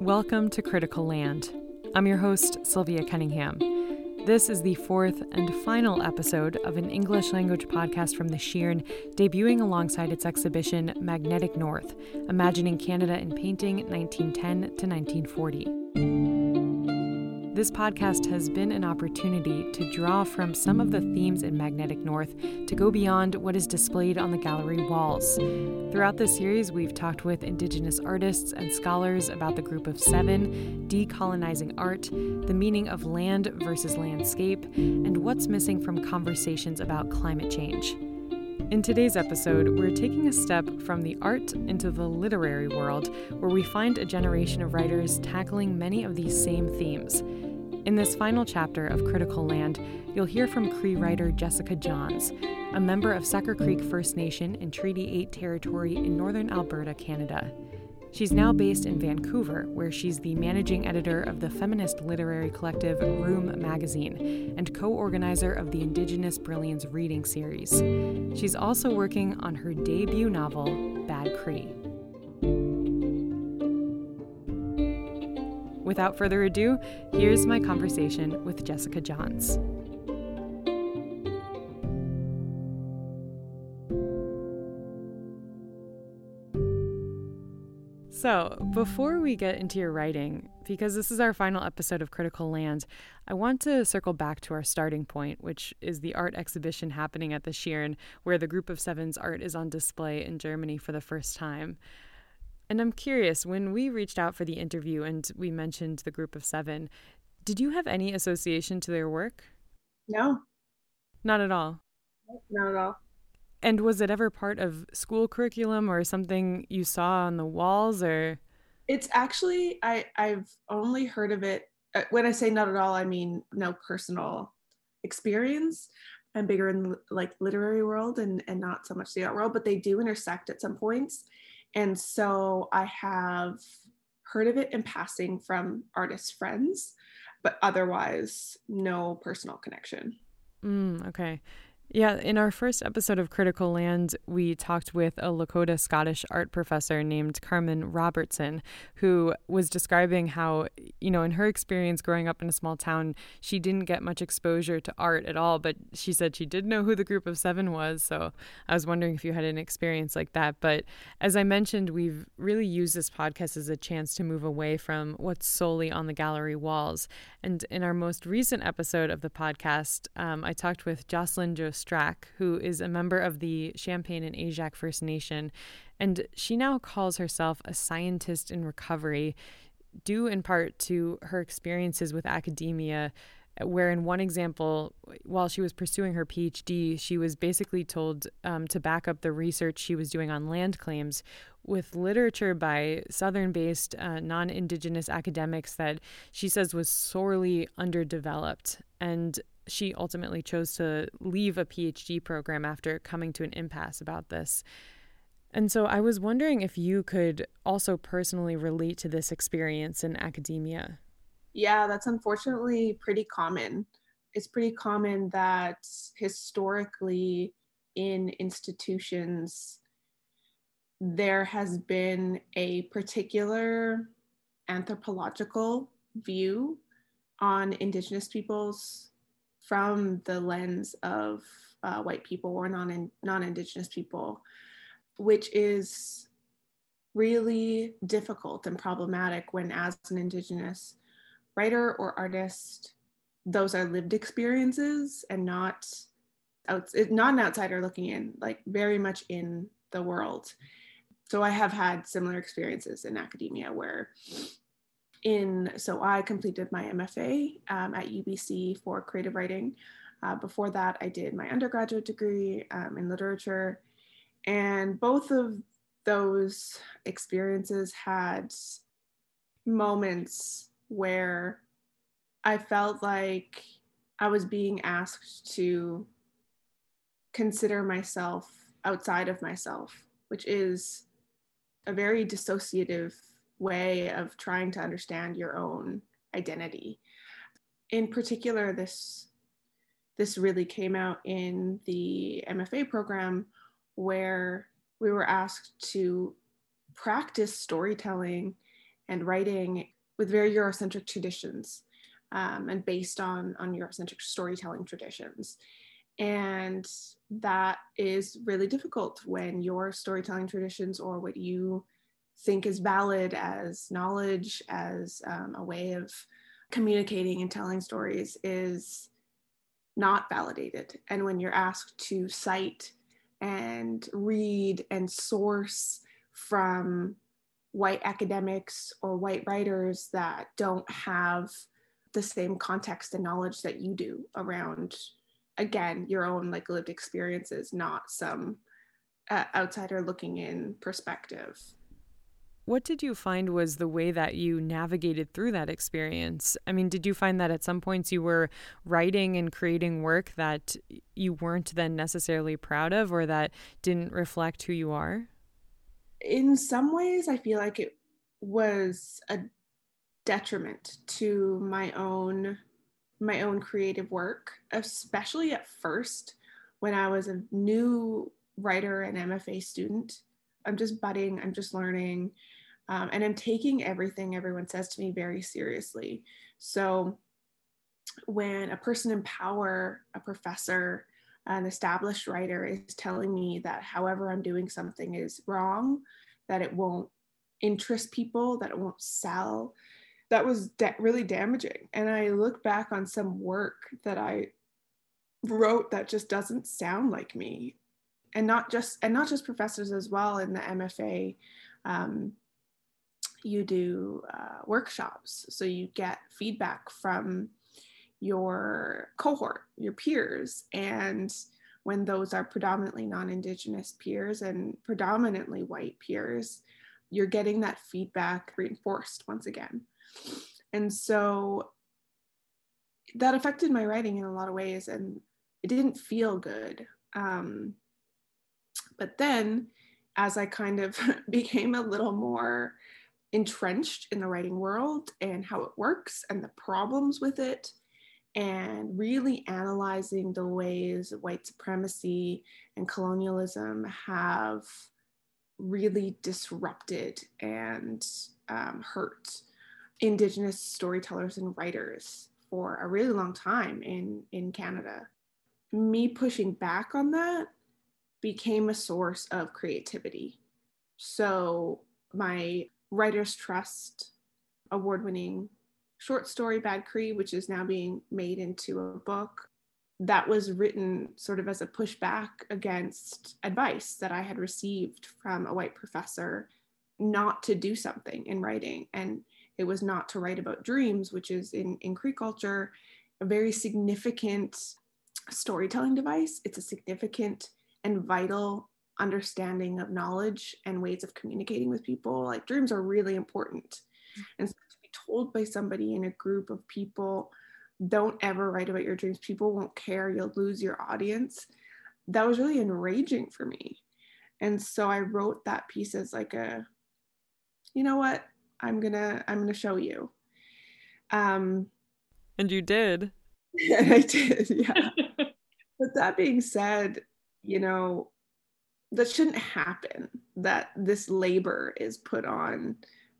Welcome to Critical Land. I'm your host, Sylvia Cunningham. This is the fourth and final episode of an English language podcast from the Schirn, debuting alongside its exhibition Magnetic North Imagining Canada in Painting 1910 to 1940. This podcast has been an opportunity to draw from some of the themes in Magnetic North to go beyond what is displayed on the gallery walls. Throughout this series, we've talked with Indigenous artists and scholars about the Group of Seven, decolonizing art, the meaning of land versus landscape, and what's missing from conversations about climate change. In today's episode, we're taking a step from the art into the literary world, where we find a generation of writers tackling many of these same themes. In this final chapter of Critical Land, you'll hear from Cree writer Jessica Johns, a member of Sucker Creek First Nation in Treaty 8 territory in northern Alberta, Canada. She's now based in Vancouver, where she's the managing editor of the feminist literary collective Room magazine and co organizer of the Indigenous Brilliance reading series. She's also working on her debut novel, Bad Cree. Without further ado, here's my conversation with Jessica Johns. So, before we get into your writing, because this is our final episode of Critical Land, I want to circle back to our starting point, which is the art exhibition happening at the Schirn, where the Group of Sevens art is on display in Germany for the first time. And I'm curious, when we reached out for the interview and we mentioned the group of seven, did you have any association to their work? No. Not at all. Not at all. And was it ever part of school curriculum or something you saw on the walls or It's actually I I've only heard of it uh, when I say not at all I mean no personal experience. I'm bigger in like literary world and and not so much the art world, but they do intersect at some points. And so I have heard of it in passing from artist friends, but otherwise, no personal connection. Mm, okay. Yeah, in our first episode of Critical Land, we talked with a Lakota Scottish art professor named Carmen Robertson, who was describing how, you know, in her experience growing up in a small town, she didn't get much exposure to art at all, but she said she did know who the group of seven was. So I was wondering if you had an experience like that. But as I mentioned, we've really used this podcast as a chance to move away from what's solely on the gallery walls. And in our most recent episode of the podcast, um, I talked with Jocelyn Joseph Strack, who is a member of the Champagne and Aishihik First Nation, and she now calls herself a scientist in recovery, due in part to her experiences with academia. Where, in one example, while she was pursuing her PhD, she was basically told um, to back up the research she was doing on land claims with literature by Southern based uh, non Indigenous academics that she says was sorely underdeveloped. And she ultimately chose to leave a PhD program after coming to an impasse about this. And so I was wondering if you could also personally relate to this experience in academia. Yeah, that's unfortunately pretty common. It's pretty common that historically in institutions, there has been a particular anthropological view on Indigenous peoples from the lens of uh, white people or non non indigenous people, which is really difficult and problematic when, as an indigenous writer or artist, those are lived experiences and not out, not an outsider looking in, like very much in the world. So I have had similar experiences in academia where in so I completed my MFA um, at UBC for creative writing. Uh, before that, I did my undergraduate degree um, in literature, and both of those experiences had moments where I felt like I was being asked to consider myself outside of myself, which is a very dissociative way of trying to understand your own identity. In particular, this this really came out in the MFA program where we were asked to practice storytelling and writing with very Eurocentric traditions um, and based on, on Eurocentric storytelling traditions. And that is really difficult when your storytelling traditions or what you think is valid as knowledge, as um, a way of communicating and telling stories is not validated. And when you're asked to cite and read and source from white academics or white writers that don't have the same context and knowledge that you do around again your own like lived experiences not some uh, outsider looking in perspective what did you find was the way that you navigated through that experience? I mean, did you find that at some points you were writing and creating work that you weren't then necessarily proud of or that didn't reflect who you are? In some ways, I feel like it was a detriment to my own my own creative work, especially at first when I was a new writer and MFA student. I'm just budding, I'm just learning. Um, and I'm taking everything everyone says to me very seriously. So when a person in power, a professor, an established writer is telling me that however I'm doing something is wrong, that it won't interest people, that it won't sell, that was da- really damaging. And I look back on some work that I wrote that just doesn't sound like me. And not just and not just professors as well in the MFA. Um, you do uh, workshops. So you get feedback from your cohort your peers and when those are predominantly non-indigenous peers and predominantly white peers you're getting that feedback reinforced once again. And so that affected my writing in a lot of ways and it didn't feel good. Um, but then as i kind of became a little more entrenched in the writing world and how it works and the problems with it and really analyzing the ways white supremacy and colonialism have really disrupted and um, hurt indigenous storytellers and writers for a really long time in in Canada. Me pushing back on that became a source of creativity. So my Writers Trust award winning short story Bad Cree, which is now being made into a book, that was written sort of as a pushback against advice that I had received from a white professor not to do something in writing. And it was not to write about dreams, which is in, in Cree culture a very significant storytelling device. It's a significant and vital understanding of knowledge and ways of communicating with people. Like dreams are really important. And so to be told by somebody in a group of people, don't ever write about your dreams, people won't care, you'll lose your audience. That was really enraging for me. And so I wrote that piece as like a, you know what, I'm gonna, I'm gonna show you. Um and you did. I did, yeah. but that being said, you know, that shouldn't happen that this labor is put on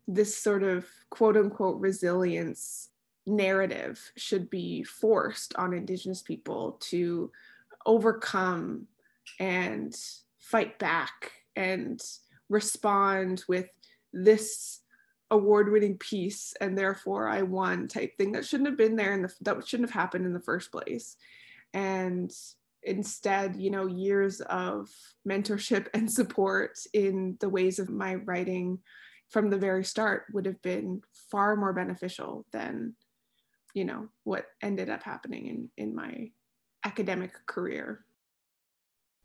this sort of quote unquote resilience narrative should be forced on indigenous people to overcome and fight back and respond with this award-winning piece and therefore i won type thing that shouldn't have been there and the, that shouldn't have happened in the first place. And instead you know years of mentorship and support in the ways of my writing from the very start would have been far more beneficial than you know what ended up happening in in my academic career.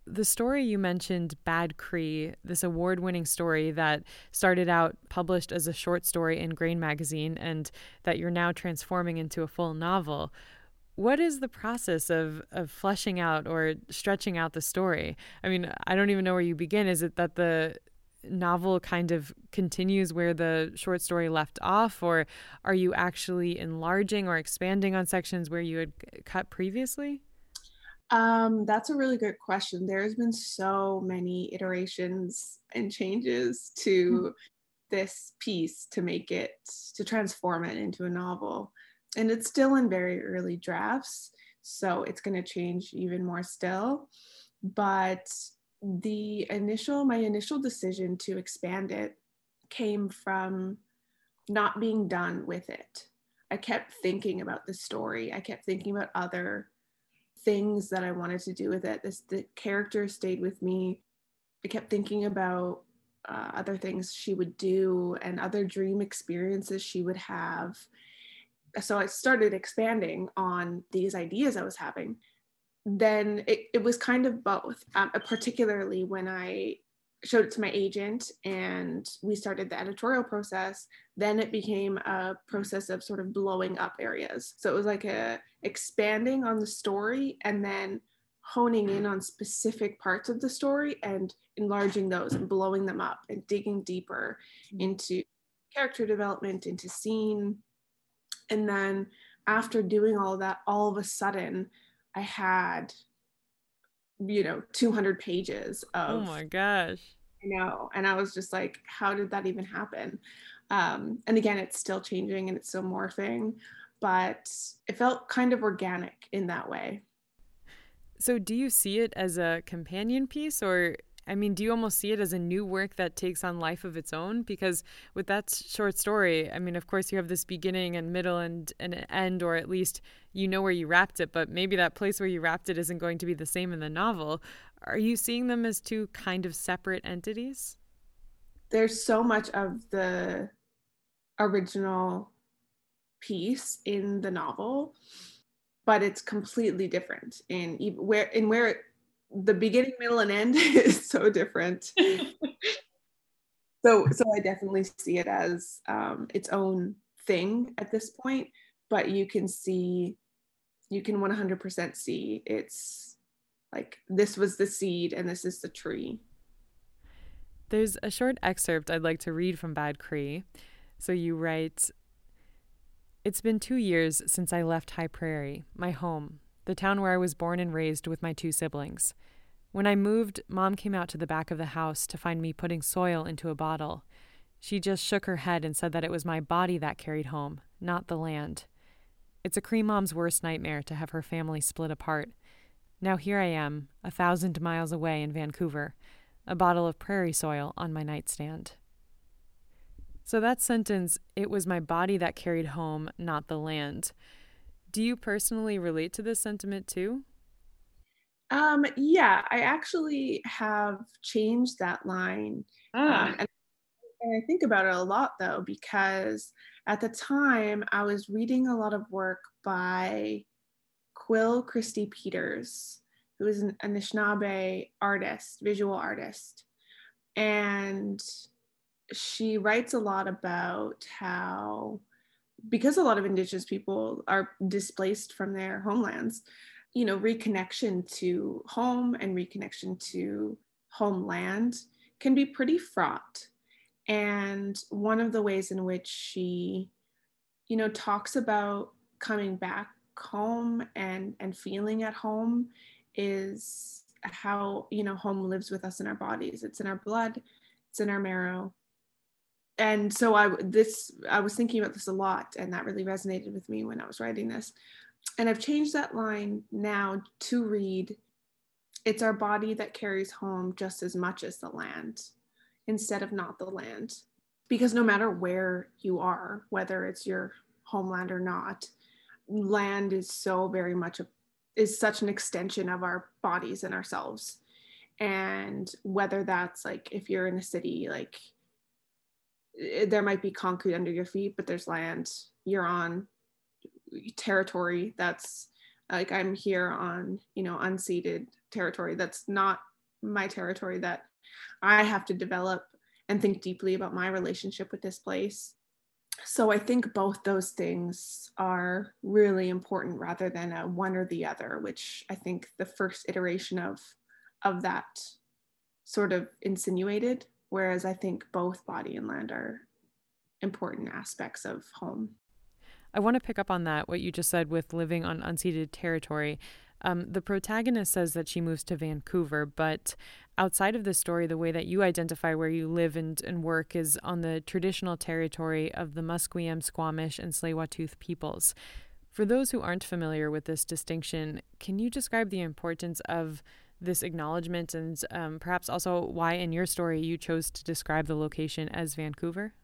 The story you mentioned, Bad Cree, this award winning story that started out published as a short story in Grain magazine and that you're now transforming into a full novel what is the process of of fleshing out or stretching out the story? I mean, I don't even know where you begin. Is it that the novel kind of continues where the short story left off or are you actually enlarging or expanding on sections where you had cut previously? Um, that's a really good question. There's been so many iterations and changes to this piece to make it to transform it into a novel and it's still in very early drafts so it's going to change even more still. But the initial my initial decision to expand it came from not being done with it. I kept thinking about the story. I kept thinking about other things that i wanted to do with it. This the character stayed with me. I kept thinking about uh, other things she would do and other dream experiences she would have so I started expanding on these ideas I was having. Then it, it was kind of both, um, particularly when I showed it to my agent and we started the editorial process then it became a process of sort of blowing up areas so it was like a expanding on the story and then honing in on specific parts of the story and enlarging those and blowing them up and digging deeper mm. into character development into scene and then after doing all that, all of a sudden I had, you know, 200 pages of. Oh my gosh. I know. And I was just like, how did that even happen? Um, and again, it's still changing and it's still morphing, but it felt kind of organic in that way. So, do you see it as a companion piece, or I mean, do you almost see it as a new work that takes on life of its own? Because with that short story, I mean, of course, you have this beginning and middle and, and an end, or at least you know where you wrapped it, but maybe that place where you wrapped it isn't going to be the same in the novel. Are you seeing them as two kind of separate entities? There's so much of the original piece in the novel, but it's completely different in where in where the beginning, middle, and end is so different. so, so I definitely see it as um, its own thing at this point. But you can see, you can 100% see it's like this was the seed and this is the tree. There's a short excerpt I'd like to read from Bad Cree. So you write, It's been two years since I left High Prairie, my home, the town where I was born and raised with my two siblings. When I moved, Mom came out to the back of the house to find me putting soil into a bottle. She just shook her head and said that it was my body that carried home, not the land. It's a Cree mom's worst nightmare to have her family split apart. Now here I am, a thousand miles away in Vancouver, a bottle of prairie soil on my nightstand. So that sentence, it was my body that carried home, not the land. Do you personally relate to this sentiment too? Um, yeah, I actually have changed that line. Ah. Um, and, and I think about it a lot though, because at the time I was reading a lot of work by Quill Christie Peters, who is an Anishinaabe artist, visual artist. And she writes a lot about how because a lot of indigenous people are displaced from their homelands you know reconnection to home and reconnection to homeland can be pretty fraught. And one of the ways in which she you know talks about coming back home and and feeling at home is how you know home lives with us in our bodies. It's in our blood it's in our marrow and so I this I was thinking about this a lot, and that really resonated with me when I was writing this. And I've changed that line now to read, "It's our body that carries home just as much as the land," instead of "not the land," because no matter where you are, whether it's your homeland or not, land is so very much a is such an extension of our bodies and ourselves and whether that's like if you're in a city like there might be concrete under your feet, but there's land. You're on territory that's like I'm here on, you know, unceded territory. That's not my territory that I have to develop and think deeply about my relationship with this place. So I think both those things are really important rather than a one or the other, which I think the first iteration of of that sort of insinuated Whereas I think both body and land are important aspects of home. I want to pick up on that, what you just said with living on unceded territory. Um, the protagonist says that she moves to Vancouver, but outside of the story, the way that you identify where you live and, and work is on the traditional territory of the Musqueam, Squamish, and Tsleil-Waututh peoples. For those who aren't familiar with this distinction, can you describe the importance of this acknowledgement and um, perhaps also why in your story you chose to describe the location as Vancouver?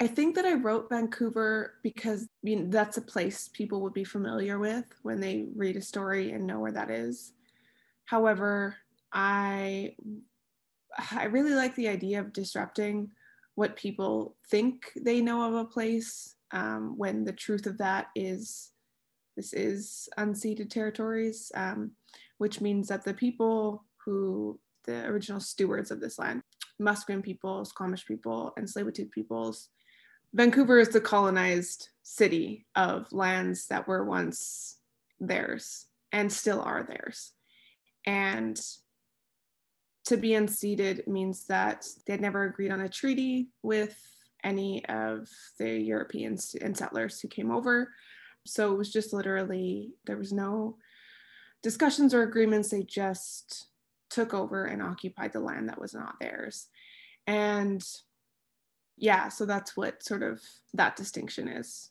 I think that I wrote Vancouver because that's a place people would be familiar with when they read a story and know where that is. However, I I really like the idea of disrupting what people think they know of a place um, when the truth of that is this is unceded territories, um, which means that the people who the original stewards of this land, Musqueam people, Squamish people, and Tsleil-Waututh peoples, Vancouver is the colonized city of lands that were once theirs and still are theirs. And to be unceded means that they'd never agreed on a treaty with any of the Europeans and settlers who came over. So it was just literally, there was no discussions or agreements. They just took over and occupied the land that was not theirs. And yeah, so that's what sort of that distinction is.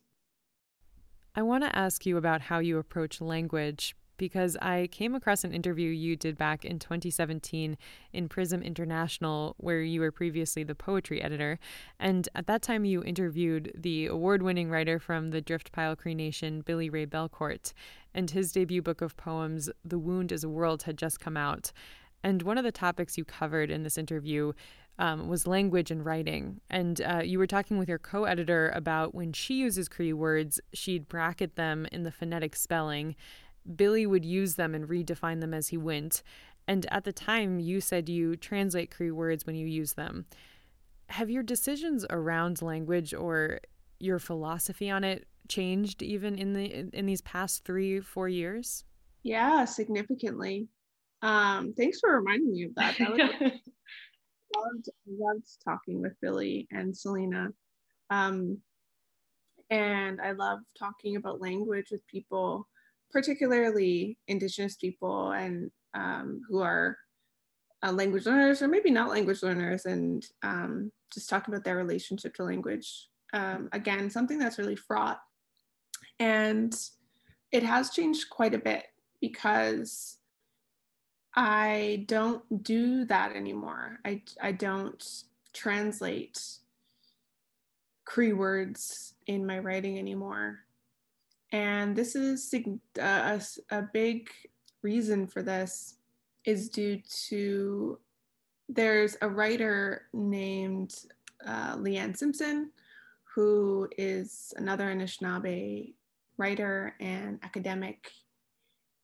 I want to ask you about how you approach language because I came across an interview you did back in 2017 in Prism International, where you were previously the poetry editor. And at that time, you interviewed the award winning writer from the Driftpile Cree Nation, Billy Ray Belcourt. And his debut book of poems, The Wound is a World, had just come out. And one of the topics you covered in this interview um, was language and writing. And uh, you were talking with your co editor about when she uses Cree words, she'd bracket them in the phonetic spelling Billy would use them and redefine them as he went. And at the time, you said you translate Cree words when you use them. Have your decisions around language or your philosophy on it changed even in the in these past three four years? Yeah, significantly. Um, thanks for reminding me of that. that was, loved loved talking with Billy and Selena. Um, and I love talking about language with people particularly indigenous people and um, who are uh, language learners or maybe not language learners and um, just talk about their relationship to language. Um, again something that's really fraught. And it has changed quite a bit because i don't do that anymore. I, I don't translate cree words in my writing anymore and this is uh, a, a big reason for this is due to there's a writer named uh, Leanne Simpson, who is another Anishinaabe writer and academic,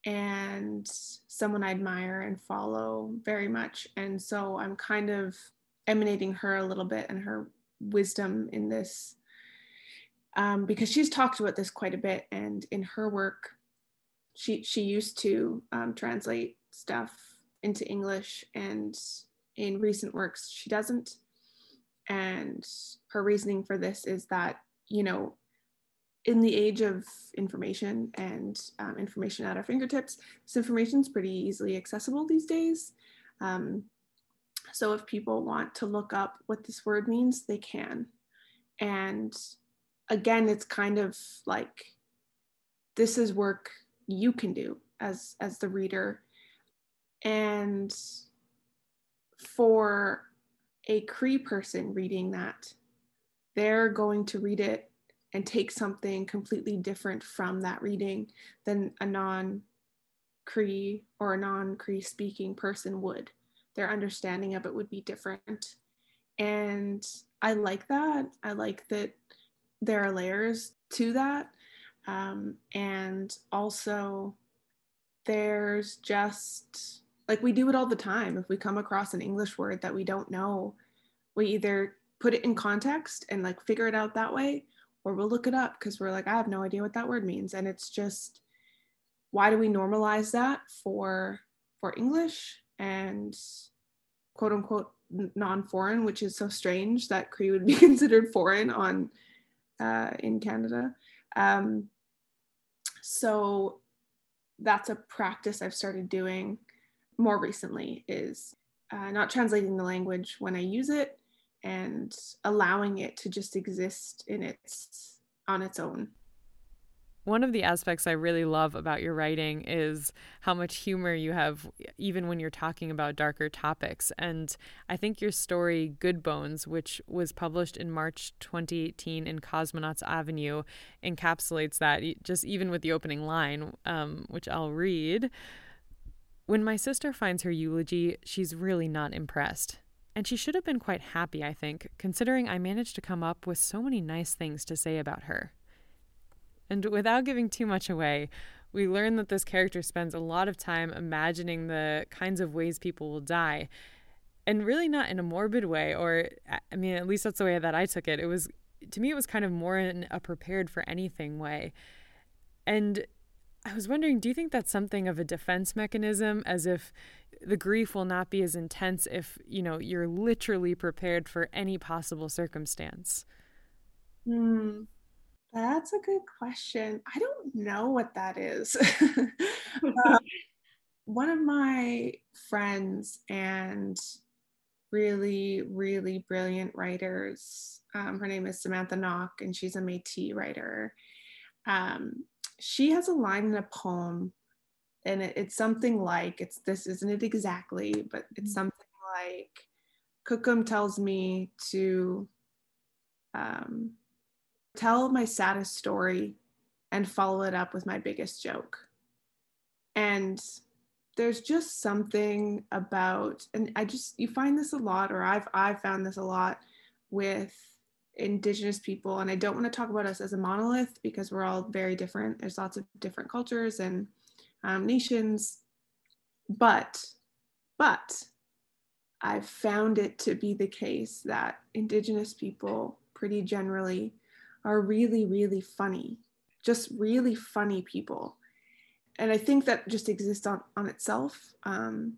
and someone I admire and follow very much. And so I'm kind of emanating her a little bit and her wisdom in this um, because she's talked about this quite a bit, and in her work, she she used to um, translate stuff into English, and in recent works she doesn't. And her reasoning for this is that you know, in the age of information and um, information at our fingertips, this information is pretty easily accessible these days. Um, so if people want to look up what this word means, they can. And again it's kind of like this is work you can do as as the reader. And for a cree person reading that they're going to read it and take something completely different from that reading than a non cree or a non cree speaking person would. Their understanding of it would be different. And i like that. I like that there are layers to that. Um, and also, there's just like we do it all the time. If we come across an English word that we don't know, we either put it in context and like figure it out that way, or we'll look it up because we're like, I have no idea what that word means. And it's just, why do we normalize that for for English and quote unquote non-foreign, which is so strange that Cree would be considered foreign on uh, in Canada. Um, so that's a practice I've started doing more recently is uh, not translating the language when I use it and allowing it to just exist in its on its own. One of the aspects I really love about your writing is how much humor you have, even when you're talking about darker topics. And I think your story, Good Bones, which was published in March 2018 in Cosmonauts Avenue, encapsulates that, just even with the opening line, um, which I'll read. When my sister finds her eulogy, she's really not impressed. And she should have been quite happy, I think, considering I managed to come up with so many nice things to say about her. And without giving too much away, we learn that this character spends a lot of time imagining the kinds of ways people will die. And really not in a morbid way, or I mean, at least that's the way that I took it. It was, to me, it was kind of more in a prepared for anything way. And I was wondering, do you think that's something of a defense mechanism, as if the grief will not be as intense if, you know, you're literally prepared for any possible circumstance? Hmm. That's a good question. I don't know what that is. uh, one of my friends and really, really brilliant writers, um, her name is Samantha Nock, and she's a Metis writer. Um, she has a line in a poem, and it, it's something like it's this isn't it exactly, but it's mm-hmm. something like Kokum tells me to um, tell my saddest story and follow it up with my biggest joke. And there's just something about and I just you find this a lot or I've I've found this a lot with indigenous people and I don't want to talk about us as a monolith because we're all very different. There's lots of different cultures and um, nations but but I've found it to be the case that indigenous people pretty generally are really, really funny, just really funny people. And I think that just exists on, on itself. Um,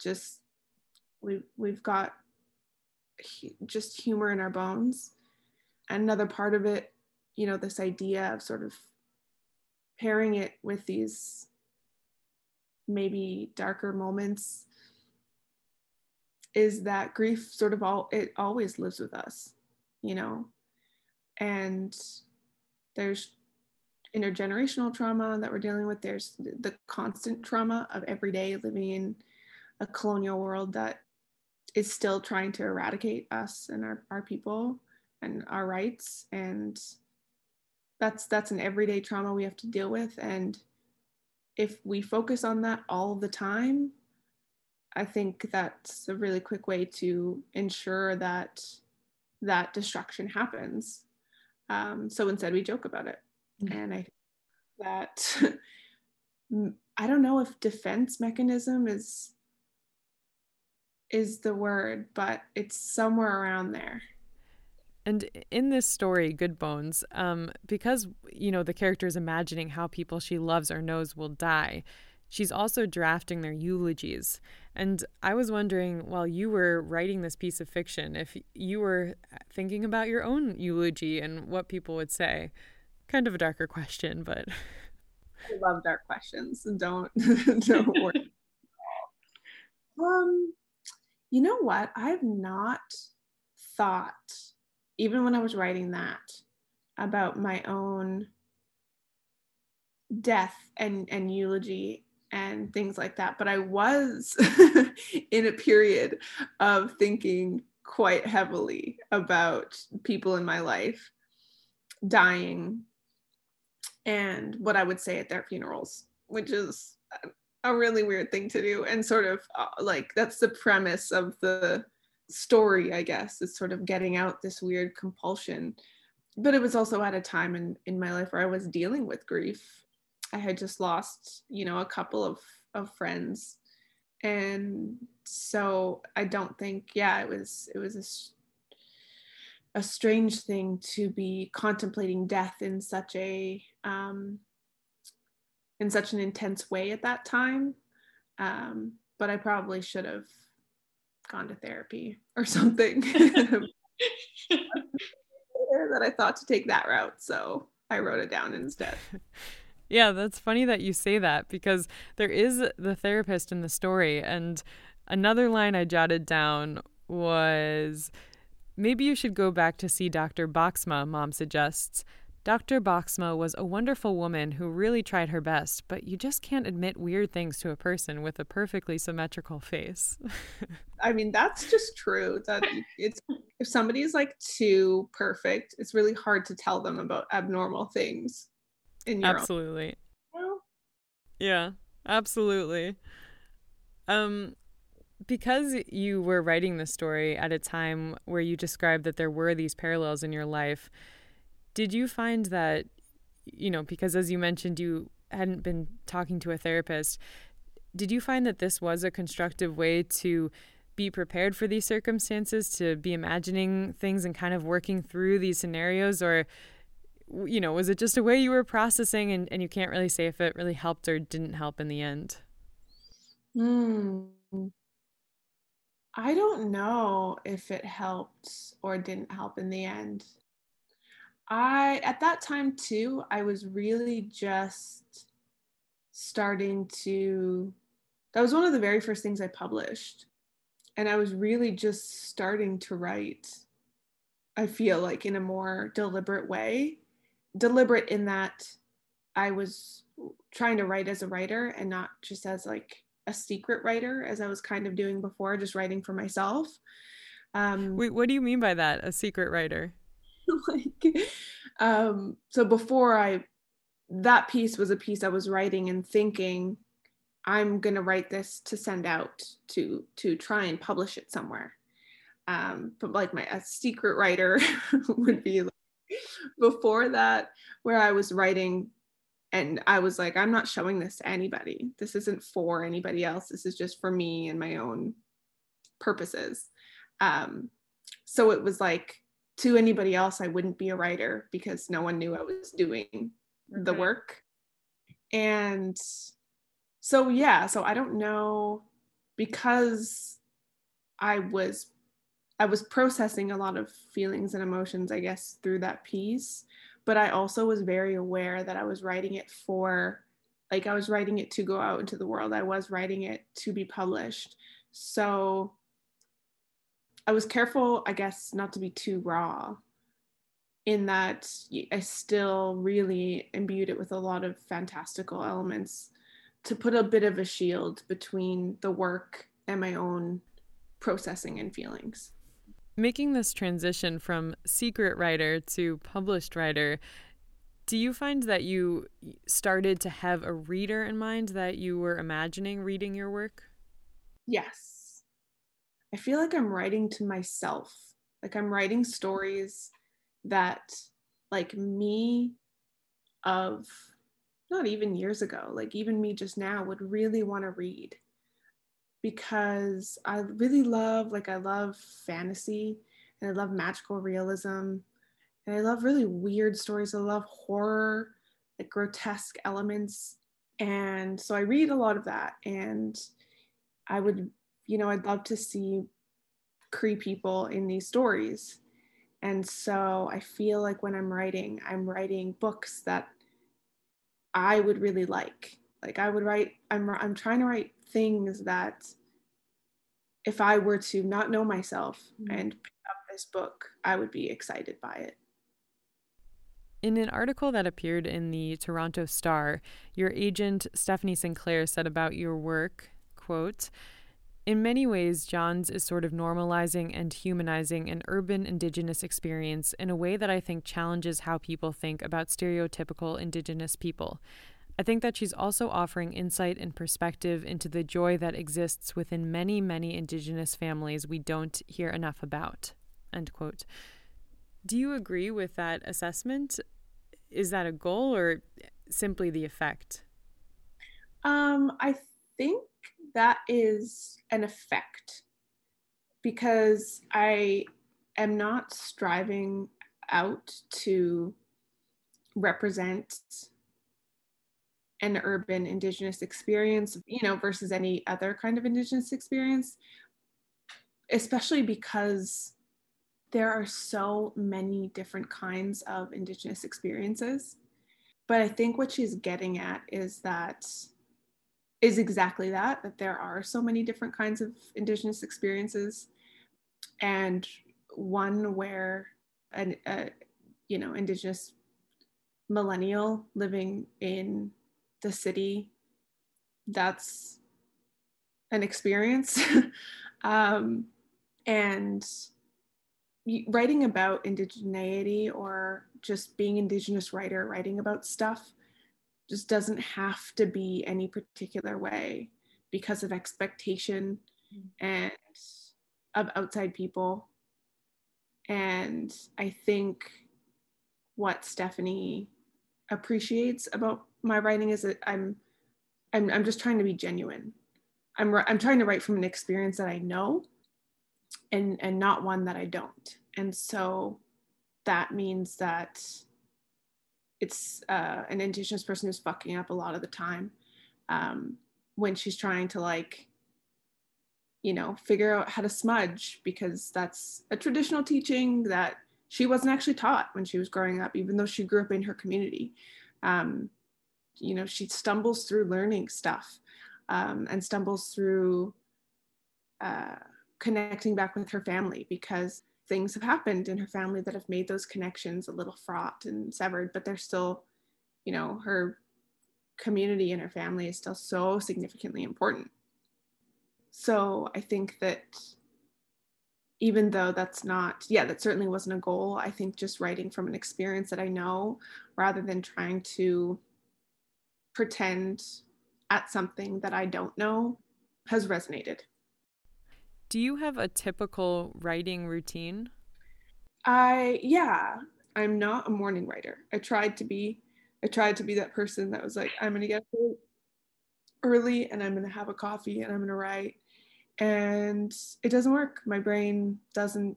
just we, we've got just humor in our bones. Another part of it, you know, this idea of sort of pairing it with these maybe darker moments is that grief sort of all it always lives with us you know and there's intergenerational trauma that we're dealing with. There's the constant trauma of everyday living in a colonial world that is still trying to eradicate us and our, our people and our rights. And that's that's an everyday trauma we have to deal with. And if we focus on that all the time i think that's a really quick way to ensure that that destruction happens um, so instead, we joke about it. Mm-hmm. And I think that I don't know if defense mechanism is is the word, but it's somewhere around there. And in this story, Good Bones, um, because you know the character is imagining how people she loves or knows will die, she's also drafting their eulogies. And I was wondering, while you were writing this piece of fiction, if you were thinking about your own eulogy and what people would say. Kind of a darker question, but I love dark questions. Don't don't worry. um, you know what? I've not thought, even when I was writing that, about my own death and and eulogy and things like that. But I was in a period of thinking quite heavily about people in my life dying and what I would say at their funerals, which is a really weird thing to do. And sort of uh, like that's the premise of the story, I guess, is sort of getting out this weird compulsion. But it was also at a time in, in my life where I was dealing with grief I had just lost, you know, a couple of of friends, and so I don't think, yeah, it was it was a, a strange thing to be contemplating death in such a um, in such an intense way at that time. Um, but I probably should have gone to therapy or something. that I thought to take that route, so I wrote it down instead. Yeah, that's funny that you say that because there is the therapist in the story, and Another line I jotted down was maybe you should go back to see Dr. Boxma, mom suggests. Dr. Boxma was a wonderful woman who really tried her best, but you just can't admit weird things to a person with a perfectly symmetrical face. I mean, that's just true. That it's if somebody's like too perfect, it's really hard to tell them about abnormal things Absolutely. Own. Yeah, absolutely. Um because you were writing this story at a time where you described that there were these parallels in your life, did you find that, you know, because as you mentioned, you hadn't been talking to a therapist, did you find that this was a constructive way to be prepared for these circumstances, to be imagining things and kind of working through these scenarios? Or, you know, was it just a way you were processing and, and you can't really say if it really helped or didn't help in the end? Hmm. I don't know if it helped or didn't help in the end. I, at that time too, I was really just starting to, that was one of the very first things I published. And I was really just starting to write, I feel like in a more deliberate way. Deliberate in that I was trying to write as a writer and not just as like a secret writer as I was kind of doing before, just writing for myself. Um, Wait, what do you mean by that? A secret writer? like, um, so before I, that piece was a piece I was writing and thinking, I'm gonna write this to send out to to try and publish it somewhere. Um, but like my a secret writer would be like, before that, where I was writing and I was like, I'm not showing this to anybody. This isn't for anybody else. This is just for me and my own purposes. Um, so it was like to anybody else, I wouldn't be a writer because no one knew I was doing the work. And so, yeah, so I don't know because I was I was processing a lot of feelings and emotions, I guess, through that piece but I also was very aware that I was writing it for, like, I was writing it to go out into the world. I was writing it to be published. So I was careful, I guess, not to be too raw in that I still really imbued it with a lot of fantastical elements to put a bit of a shield between the work and my own processing and feelings. Making this transition from secret writer to published writer, do you find that you started to have a reader in mind that you were imagining reading your work? Yes. I feel like I'm writing to myself. Like I'm writing stories that, like me of not even years ago, like even me just now, would really want to read because I really love, like, I love fantasy and I love magical realism and I love really weird stories. I love horror, like grotesque elements. And so I read a lot of that. And I would, you know, I'd love to see Cree people in these stories. And so I feel like when I'm writing, I'm writing books that I would really like. Like I would write, I'm, I'm trying to write things that if I were to not know myself mm-hmm. and pick up this book, I would be excited by it. In an article that appeared in the Toronto Star, your agent Stephanie Sinclair said about your work, quote, in many ways, Johns is sort of normalizing and humanizing an urban Indigenous experience in a way that I think challenges how people think about stereotypical Indigenous people. I think that she's also offering insight and perspective into the joy that exists within many, many Indigenous families we don't hear enough about. End quote. Do you agree with that assessment? Is that a goal or simply the effect? Um, I think that is an effect because I am not striving out to represent an urban indigenous experience you know versus any other kind of indigenous experience especially because there are so many different kinds of indigenous experiences. But i think what she's getting at is that is exactly that that there are so many different kinds of indigenous experiences. And one where an a, you know indigenous millennial living in the city that's an experience um, and writing about indigeneity or just being indigenous writer writing about stuff just doesn't have to be any particular way because of expectation mm. and of outside people and i think what stephanie appreciates about my writing is that i'm i'm, I'm just trying to be genuine. I'm i'm trying to write from an experience that i know and and not one that i don't. And so that means that it's uh, an indigenous person who's fucking up a lot of the time um, when she's trying to like you know figure out how to smudge because that's a traditional teaching that she wasn't actually taught when she was growing up even though she grew up in her community. Um, you know she stumbles through learning stuff um, and stumbles through uh, connecting back with her family because things have happened in her family that have made those connections a little fraught and severed, but they're still, you know, her community and her family is still so significantly important. So I think that even though that's not, yeah, that certainly wasn't a goal, I think just writing from an experience that I know rather than trying to pretend at something that I don't know has resonated. Do you have a typical writing routine? I yeah, I'm not a morning writer. I tried to be I tried to be that person that was like I'm going to get up early and I'm going to have a coffee and I'm going to write and it doesn't work. My brain doesn't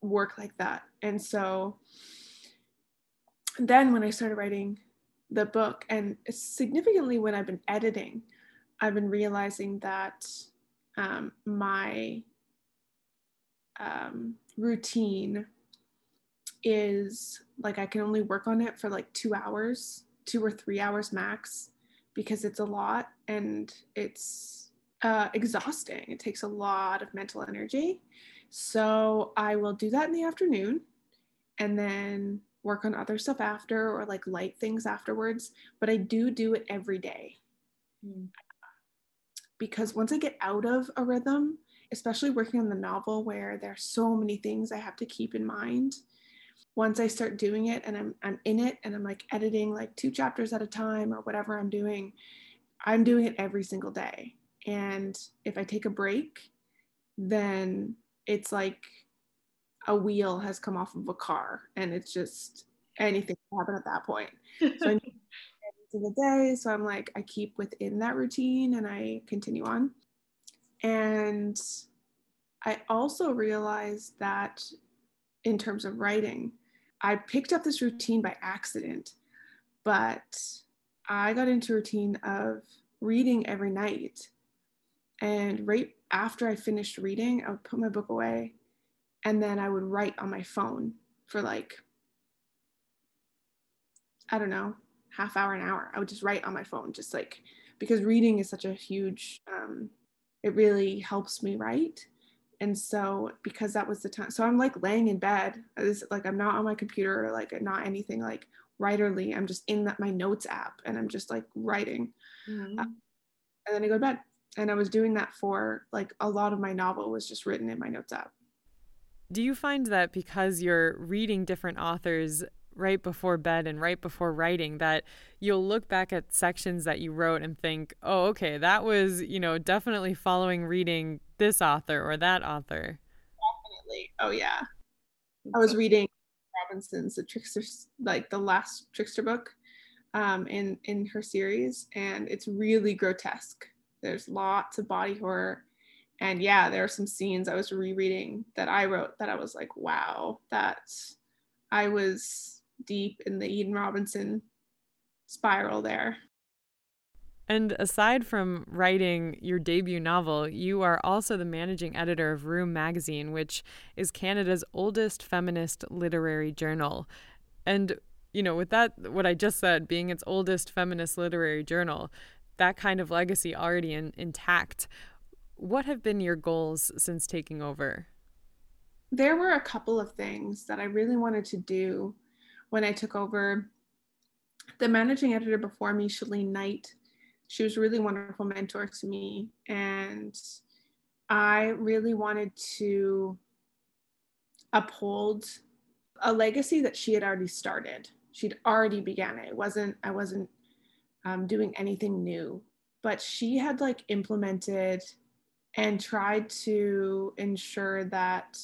work like that. And so then when I started writing the book and significantly when I've been editing, I've been realizing that um, my um, routine is like I can only work on it for like two hours, two or three hours max, because it's a lot and it's uh, exhausting. It takes a lot of mental energy. So I will do that in the afternoon and then work on other stuff after or like light things afterwards. But I do do it every day. Mm because once I get out of a rhythm, especially working on the novel where there are so many things I have to keep in mind, once I start doing it and I'm I'm in it and I'm like editing like two chapters at a time or whatever I'm doing, I'm doing it every single day. And if I take a break, then it's like a wheel has come off of a car and it's just anything can happen at that point. So I need the day. So I'm like, I keep within that routine and I continue on. And I also realized that in terms of writing, I picked up this routine by accident, but I got into a routine of reading every night. And right after I finished reading, I would put my book away and then I would write on my phone for like, I don't know, half hour, an hour. I would just write on my phone, just like because reading is such a huge, um, it really helps me write. And so because that was the time, so I'm like laying in bed, this, like I'm not on my computer or like not anything like writerly. I'm just in that my notes app and I'm just like writing. Mm-hmm. Uh, and then I go to bed. And I was doing that for like a lot of my novel was just written in my notes app. Do you find that because you're reading different authors right before bed and right before writing that you'll look back at sections that you wrote and think, oh, okay, that was, you know, definitely following reading this author or that author. Definitely. Oh, yeah. I was reading Robinson's The Trickster, like the last Trickster book um, in, in her series, and it's really grotesque. There's lots of body horror. And yeah, there are some scenes I was rereading that I wrote that I was like, wow, that I was deep in the Eden Robinson spiral there. And aside from writing your debut novel, you are also the managing editor of Room Magazine, which is Canada's oldest feminist literary journal. And, you know, with that, what I just said, being its oldest feminist literary journal, that kind of legacy already in, intact. What have been your goals since taking over? There were a couple of things that I really wanted to do when I took over. The managing editor before me, Chelene Knight, she was a really wonderful mentor to me. And I really wanted to uphold a legacy that she had already started. She'd already began it. It wasn't, I wasn't um, doing anything new, but she had like implemented and tried to ensure that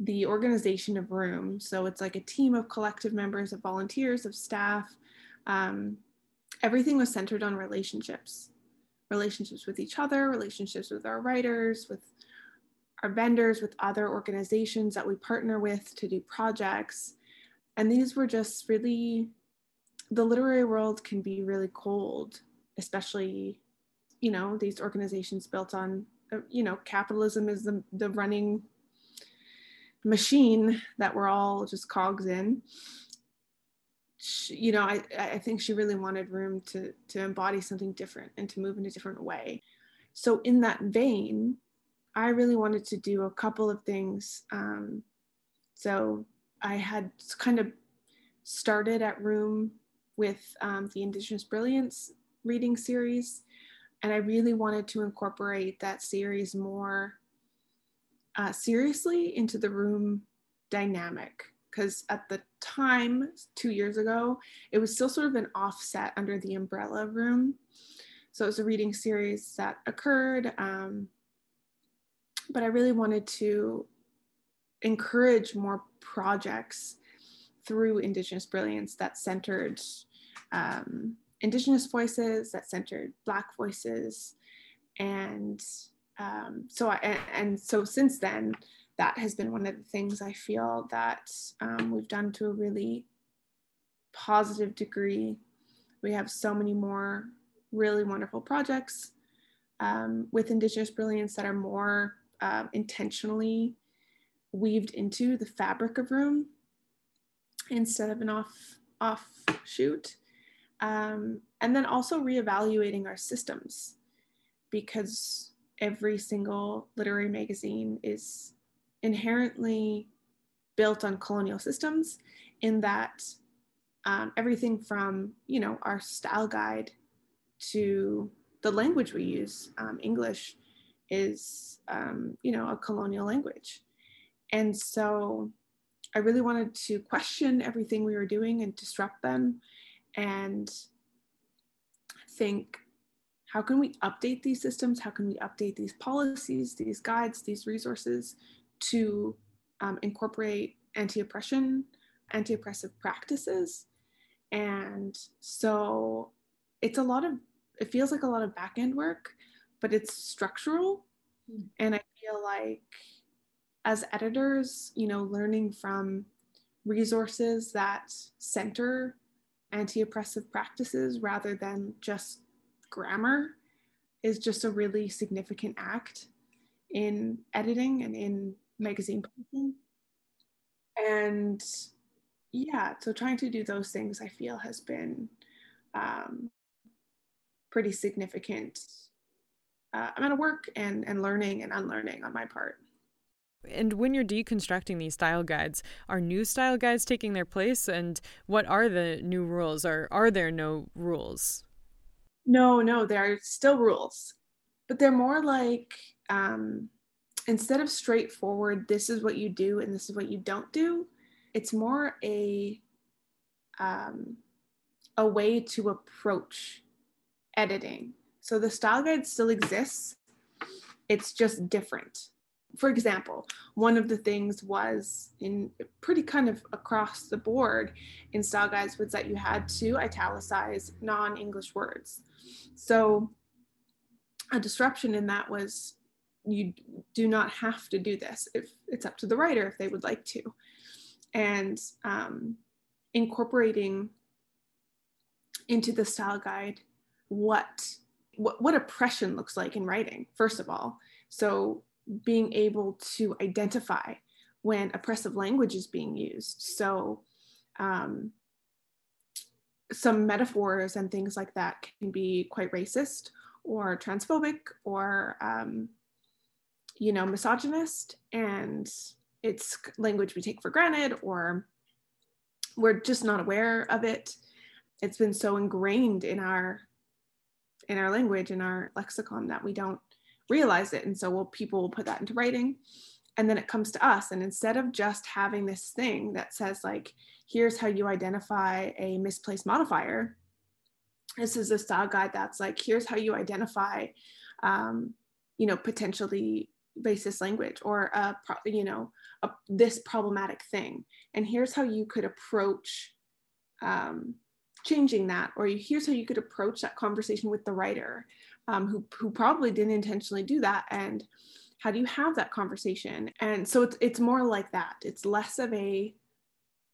the organization of room so it's like a team of collective members of volunteers of staff um, everything was centered on relationships. Relationships with each other relationships with our writers with our vendors with other organizations that we partner with to do projects. And these were just really the literary world can be really cold especially you know these organizations built on uh, you know capitalism is the, the running machine that we're all just cogs in. She, you know I, I think she really wanted room to to embody something different and to move in a different way. So in that vein i really wanted to do a couple of things um, so i had kind of started at room with um, the indigenous brilliance reading series and I really wanted to incorporate that series more uh, seriously into the room dynamic because at the time, two years ago, it was still sort of an offset under the umbrella room. So it was a reading series that occurred, um, but I really wanted to encourage more projects through Indigenous Brilliance that centered um, indigenous voices that centered black voices. And um, so I, and, and, so since then that has been one of the things i feel that um, we've done to a really positive degree. We have so many more really wonderful projects um, with indigenous brilliance that are more uh, intentionally weaved into the fabric of room instead of an off offshoot um, and then also reevaluating our systems because every single literary magazine is inherently built on colonial systems in that um, everything from you know our style guide to the language we use um, english is um, you know a colonial language. And so i really wanted to question everything we were doing and disrupt them and think how can we update these systems? How can we update these policies, these guides, these resources to um, incorporate anti oppression, anti oppressive practices? And so it's a lot of, it feels like a lot of back end work, but it's structural. Mm. And I feel like as editors, you know, learning from resources that center anti oppressive practices rather than just grammar is just a really significant act in editing and in magazine publishing. And yeah, so trying to do those things I feel has been um, pretty significant uh, amount of work and, and learning and unlearning on my part. And when you're deconstructing these style guides, are new style guides taking their place? And what are the new rules? Or are there no rules? No, no, there are still rules, but they're more like um, instead of straightforward, this is what you do and this is what you don't do, it's more a um, a way to approach editing. So the style guide still exists, it's just different for example, one of the things was in pretty kind of across the board in style guides was that you had to italicize non-English words. So a disruption in that was you do not have to do this if it's up to the writer if they would like to. And um, incorporating into the style guide what, what what oppression looks like in writing, first of all. So being able to identify when oppressive language is being used. So, um, some metaphors and things like that can be quite racist or transphobic or um, you know misogynist and it's language we take for granted or we're just not aware of it it's been so ingrained in our in our language in our lexicon that we don't realize it. And so we'll, people will put that into writing. And then it comes to us. And instead of just having this thing that says like here's how you identify a misplaced modifier this is a style guide that's like here's how you identify um, you know potentially racist language or a you know a, this problematic thing. And here's how you could approach um, changing that. Or here's how you could approach that conversation with the writer um, who, who probably didn't intentionally do that and how do you have that conversation? And so it's, it's more like that. It's less of a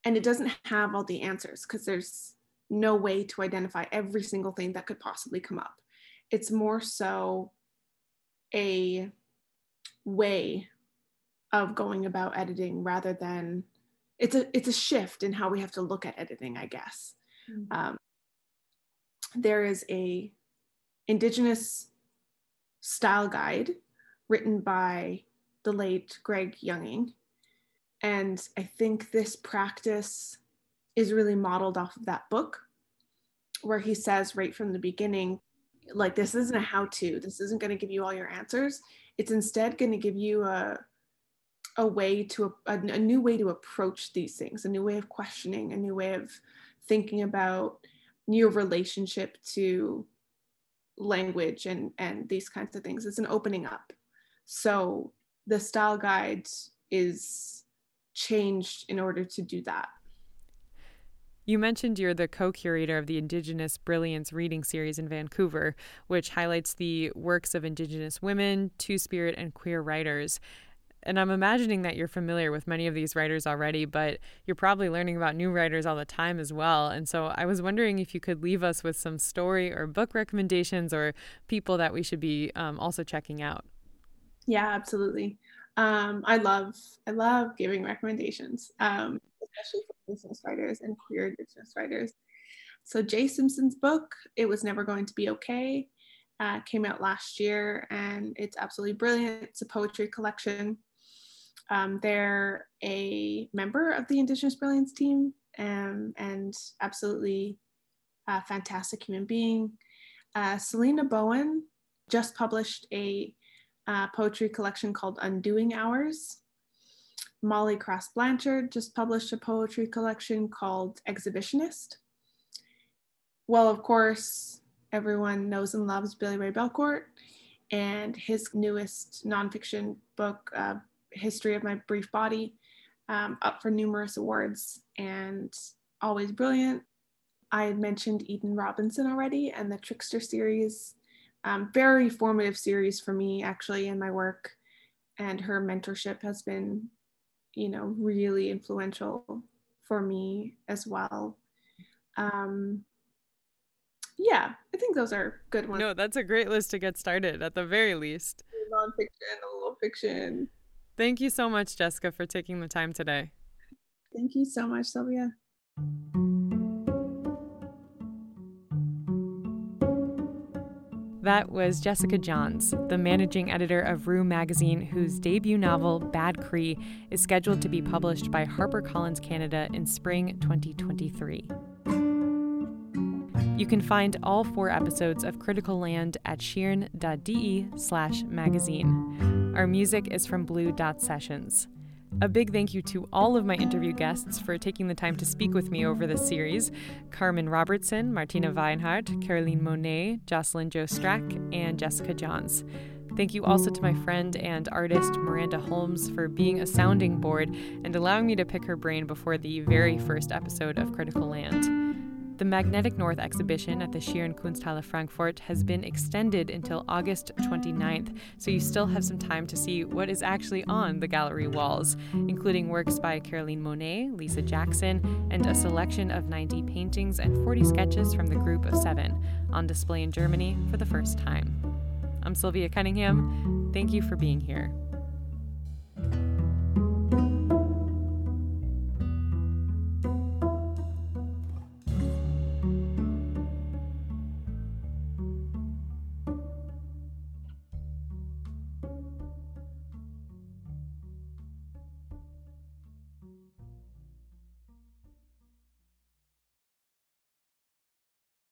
and it doesn't have all the answers because there's no way to identify every single thing that could possibly come up. It's more so a way of going about editing rather than it's a it's a shift in how we have to look at editing i guess. Mm-hmm. um, there is a indigenous style guide written by the late greg younging. And i think this practice is really modeled off of that book where he says right from the beginning like this isn't a how to this isn't going to give you all your answers. It's instead going to give you a a way to a, a, new way to approach these things a new way of questioning a new way of thinking about your relationship to language and and these kinds of things. It's an opening up. So the style guide is changed in order to do that. You mentioned you're the co curator of the Indigenous Brilliance reading series in Vancouver, which highlights the works of Indigenous women, Two Spirit, and queer writers. And I'm imagining that you're familiar with many of these writers already, but you're probably learning about new writers all the time as well. And so I was wondering if you could leave us with some story or book recommendations or people that we should be um, also checking out. Yeah, absolutely. Um, I love I love giving recommendations. Um, especially for business writers and queer business writers. So Jaye Simpson's book, It Was Never Going to Be Okay, uh, came out last year and it's absolutely brilliant. It's a poetry collection. Um, they're a member of the Indigenous Brilliance team um, and absolutely a fantastic human being. Uh, Selina Boan just published a uh, poetry collection called Undoing Hours. Molly Cross Blanchard just published a poetry collection called Exhibitionist. Well, of course, everyone knows and loves Billy Ray Belcourt, and his newest nonfiction book, uh, History of My Brief Body, um, up for numerous awards and always brilliant. I had mentioned Eden Robinson already and the Trickster series. Um, very formative series for me, actually, in my work. And her mentorship has been you know, really influential for me as well. Um, yeah, I think those are good ones. No, that's a great list to get started at the very least. Nonfiction, a little fiction. Thank you so much, Jessica, for taking the time today. Thank you so much, Sylvia. That was Jessica Johns, the managing editor of Room magazine, whose debut novel, Bad Cree, is scheduled to be published by HarperCollins Canada in spring 2023. You can find all four episodes of Critical Land at schirn.de slash magazine. Our music is from Blue Dot Sessions. A big thank you to all of my interview guests for taking the time to speak with me over this series Carmen Robertson, Martina Weinhart, Caroline Monnet, Jocelyn Joe Strack, and Jessica Johns. Thank you also to my friend and artist Miranda Holmes for being a sounding board and allowing me to pick her brain before the very first episode of Critical Land. The Magnetic North exhibition at the Schirn Kunsthalle Frankfurt has been extended until August 29th, so you still have some time to see what is actually on the gallery walls, including works by Caroline Monnet, Lisa Jackson, and a selection of 90 paintings and 40 sketches from the Group of Seven, on display in Germany for the first time. I'm Sylvia Cunningham. Thank you for being here.